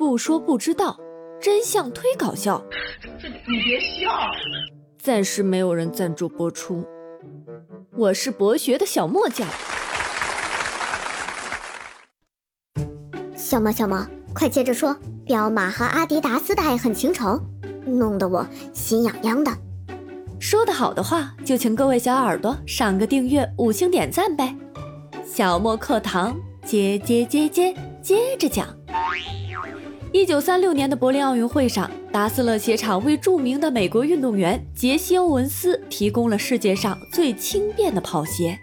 不说不知道，真相忒搞笑。这你别笑。暂时没有人赞助播出。我是博学的小莫酱。小莫小莫，快接着说，彪马和阿迪达斯的爱恨情仇，弄得我心痒痒的。说的好的话，就请各位小耳朵上个订阅、五星点赞呗。小莫课堂接接接接接着讲。一九三六年的柏林奥运会上，达斯勒鞋厂为著名的美国运动员杰西·欧文斯提供了世界上最轻便的跑鞋。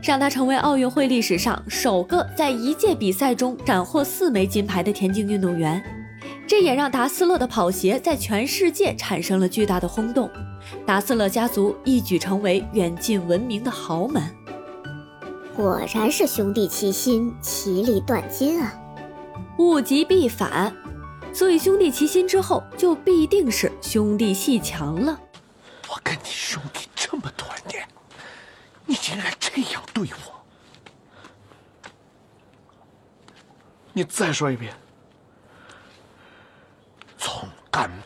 让他成为奥运会历史上首个在一届比赛中斩获四枚金牌的田径运动员，这也让达斯勒的跑鞋在全世界产生了巨大的轰动。达斯勒家族一举成为远近闻名的豪门。果然是兄弟齐心，其利断金啊！物极必反，所以兄弟齐心之后，就必定是兄弟戏强了。我跟你兄弟这么多年。你竟然这样对我！你再说一遍。从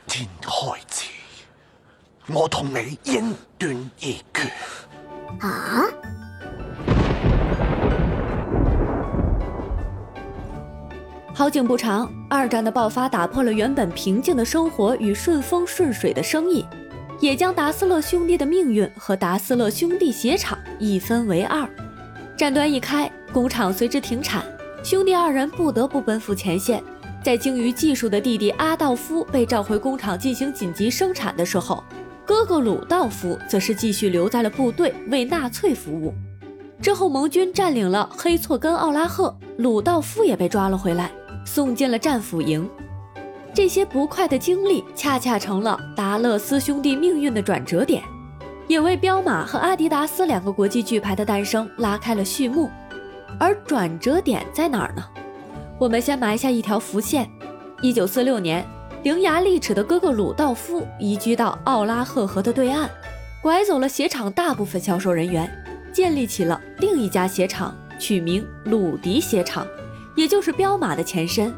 今天开始，我同你恩断义绝。啊！好景不长，二战的爆发打破了原本平静的生活与顺风顺水的生意。也将达斯勒兄弟的命运和达斯勒兄弟鞋厂一分为二，战端一开，工厂随之停产，兄弟二人不得不奔赴前线。在精于技术的弟弟阿道夫被召回工厂进行紧急生产的时候，哥哥鲁道夫则是继续留在了部队为纳粹服务。之后，盟军占领了黑措根奥拉赫，鲁道夫也被抓了回来，送进了战俘营。这些不快的经历，恰恰成了达勒斯兄弟命运的转折点，也为彪马和阿迪达斯两个国际巨牌的诞生拉开了序幕。而转折点在哪儿呢？我们先埋下一条伏线：一九四六年，伶牙俐齿的哥哥鲁道夫移居到奥拉赫河的对岸，拐走了鞋厂大部分销售人员，建立起了另一家鞋厂，取名鲁迪鞋厂，也就是彪马的前身。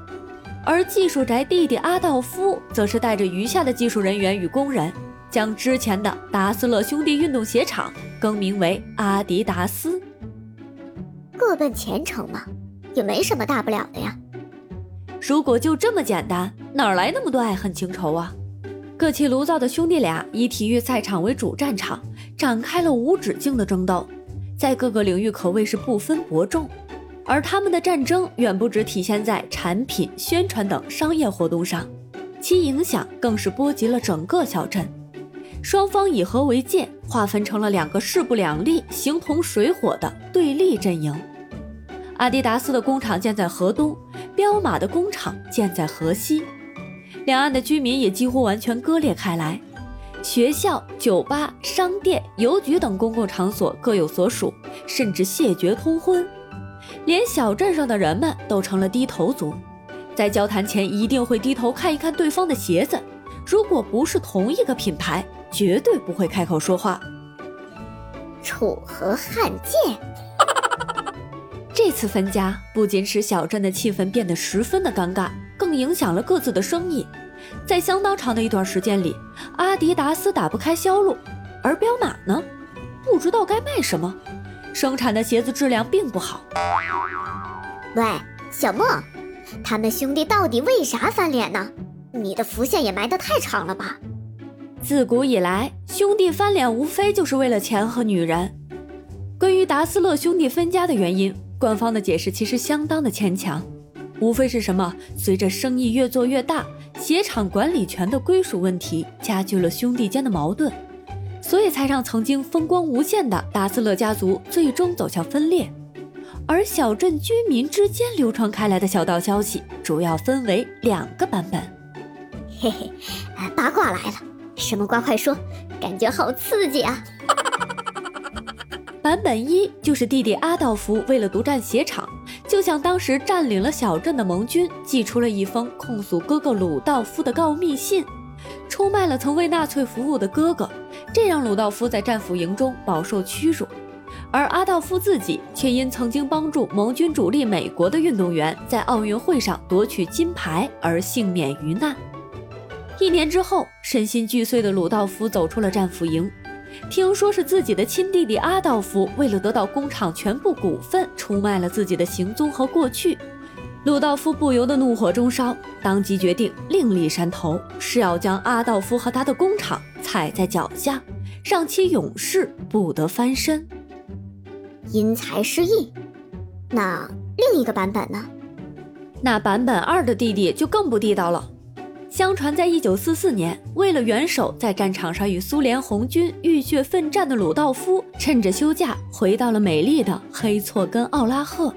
而技术宅弟弟阿道夫则是带着余下的技术人员与工人，将之前的达斯勒兄弟运动鞋厂更名为阿迪达斯。各奔前程嘛，也没什么大不了的呀。如果就这么简单，哪来那么多爱恨情仇啊？各起炉灶的兄弟俩以体育赛场为主战场，展开了无止境的争斗，在各个领域可谓是不分伯仲。而他们的战争远不止体现在产品宣传等商业活动上，其影响更是波及了整个小镇。双方以和为界，划分成了两个势不两立、形同水火的对立阵营。阿迪达斯的工厂建在河东，彪马的工厂建在河西，两岸的居民也几乎完全割裂开来。学校、酒吧、商店、邮局等公共场所各有所属，甚至谢绝通婚。连小镇上的人们都成了低头族，在交谈前一定会低头看一看对方的鞋子，如果不是同一个品牌，绝对不会开口说话。楚河汉界，这次分家不仅使小镇的气氛变得十分的尴尬，更影响了各自的生意。在相当长的一段时间里，阿迪达斯打不开销路，而彪马呢，不知道该卖什么。生产的鞋子质量并不好。喂，小莫，他们兄弟到底为啥翻脸呢？你的伏线也埋得太长了吧？自古以来，兄弟翻脸无非就是为了钱和女人。关于达斯勒兄弟分家的原因，官方的解释其实相当的牵强，无非是什么随着生意越做越大，鞋厂管理权的归属问题加剧了兄弟间的矛盾。所以才让曾经风光无限的达斯勒家族最终走向分裂，而小镇居民之间流传开来的小道消息主要分为两个版本。嘿嘿，八卦来了，什么瓜快说，感觉好刺激啊！版本一就是弟弟阿道夫为了独占鞋厂，就向当时占领了小镇的盟军寄出了一封控诉哥哥鲁道夫的告密信，出卖了曾为纳粹服务的哥哥。这让鲁道夫在战俘营中饱受屈辱，而阿道夫自己却因曾经帮助盟军主力美国的运动员在奥运会上夺取金牌而幸免于难。一年之后，身心俱碎的鲁道夫走出了战俘营。听说是自己的亲弟弟阿道夫为了得到工厂全部股份，出卖了自己的行踪和过去。鲁道夫不由得怒火中烧，当即决定另立山头，是要将阿道夫和他的工厂踩在脚下，让其永世不得翻身。因材施艺，那另一个版本呢？那版本二的弟弟就更不地道了。相传，在一九四四年，为了元首在战场上与苏联红军浴血奋战的鲁道夫，趁着休假回到了美丽的黑错根奥拉赫，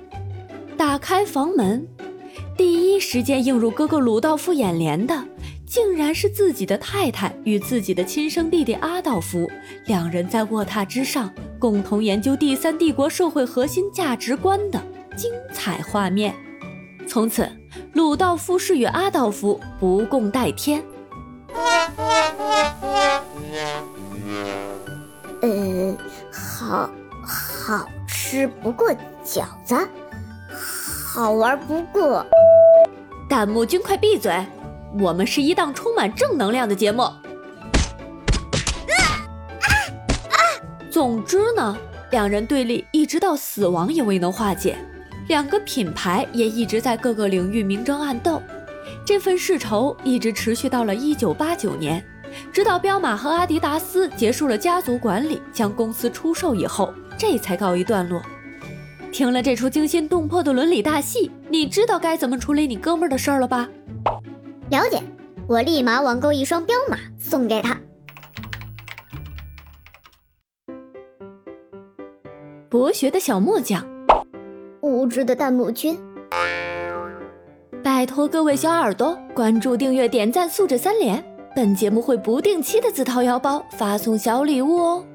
打开房门，第一时间映入哥哥鲁道夫眼帘的，竟然是自己的太太与自己的亲生弟弟阿道夫，两人在卧榻之上共同研究第三帝国社会核心价值观的精彩画面。从此。鲁道夫是与阿道夫不共戴天。呃，好好吃不过饺子，好玩不过。弹幕君快闭嘴！我们是一档充满正能量的节目。总之呢，两人对立一直到死亡也未能化解。两个品牌也一直在各个领域明争暗斗，这份世仇一直持续到了一九八九年，直到彪马和阿迪达斯结束了家族管理，将公司出售以后，这才告一段落。听了这出惊心动魄的伦理大戏，你知道该怎么处理你哥们儿的事儿了吧？了解，我立马网购一双彪马送给他。博学的小木匠。无知的弹幕君，拜托各位小耳朵关注、订阅、点赞、素质三连，本节目会不定期的自掏腰包发送小礼物哦。